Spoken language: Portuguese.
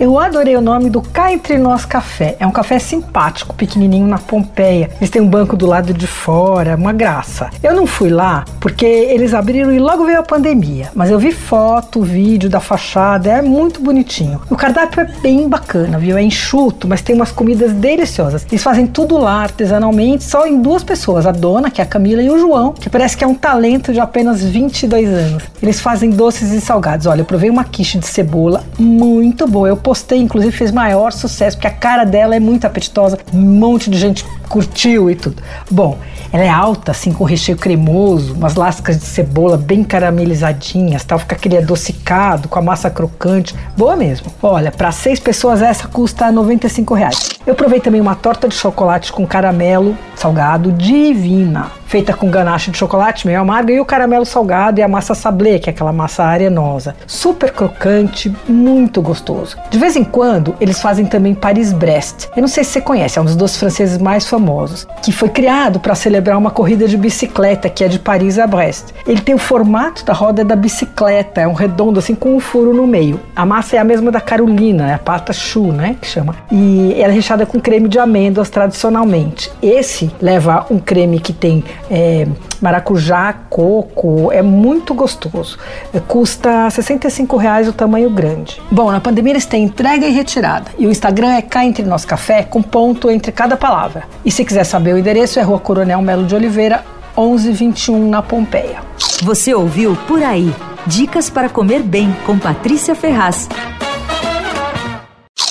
Eu adorei o nome do Cá Entre Nós Café. É um café simpático, pequenininho na Pompeia. Eles têm um banco do lado de fora, uma graça. Eu não fui lá porque eles abriram e logo veio a pandemia. Mas eu vi foto, vídeo da fachada, é muito bonitinho. O cardápio é bem bacana, viu? É enxuto, mas tem umas comidas deliciosas. Eles fazem tudo lá artesanalmente, só em duas pessoas, a dona, que é a Camila, e o João, que parece que é um talento de apenas 22 anos. Eles fazem doces e salgados. Olha, eu provei uma quiche de cebola muito boa. Eu postei, inclusive fez maior sucesso, porque a cara dela é muito apetitosa, um monte de gente curtiu e tudo. Bom, ela é alta, assim, com recheio cremoso, umas lascas de cebola bem caramelizadinhas, tal, fica aquele adocicado, com a massa crocante, boa mesmo. Olha, para seis pessoas essa custa 95 reais. Eu provei também uma torta de chocolate com caramelo salgado divina feita com ganache de chocolate meio amargo e o caramelo salgado e a massa sablé, que é aquela massa arenosa. Super crocante, muito gostoso. De vez em quando, eles fazem também Paris-Brest. Eu não sei se você conhece, é um dos doces franceses mais famosos, que foi criado para celebrar uma corrida de bicicleta que é de Paris a Brest. Ele tem o formato da roda da bicicleta, é um redondo assim com um furo no meio. A massa é a mesma da Carolina, é a pata choux, né, que chama. E ela é recheada com creme de amêndoas tradicionalmente. Esse leva um creme que tem é, maracujá, coco, é muito gostoso. É, custa 65 reais o tamanho grande. Bom, na pandemia eles têm entrega e retirada. E o Instagram é cá entre nós café com ponto entre cada palavra. E se quiser saber o endereço é Rua Coronel Melo de Oliveira, 1121 na Pompeia. Você ouviu Por Aí. Dicas para comer bem com Patrícia Ferraz.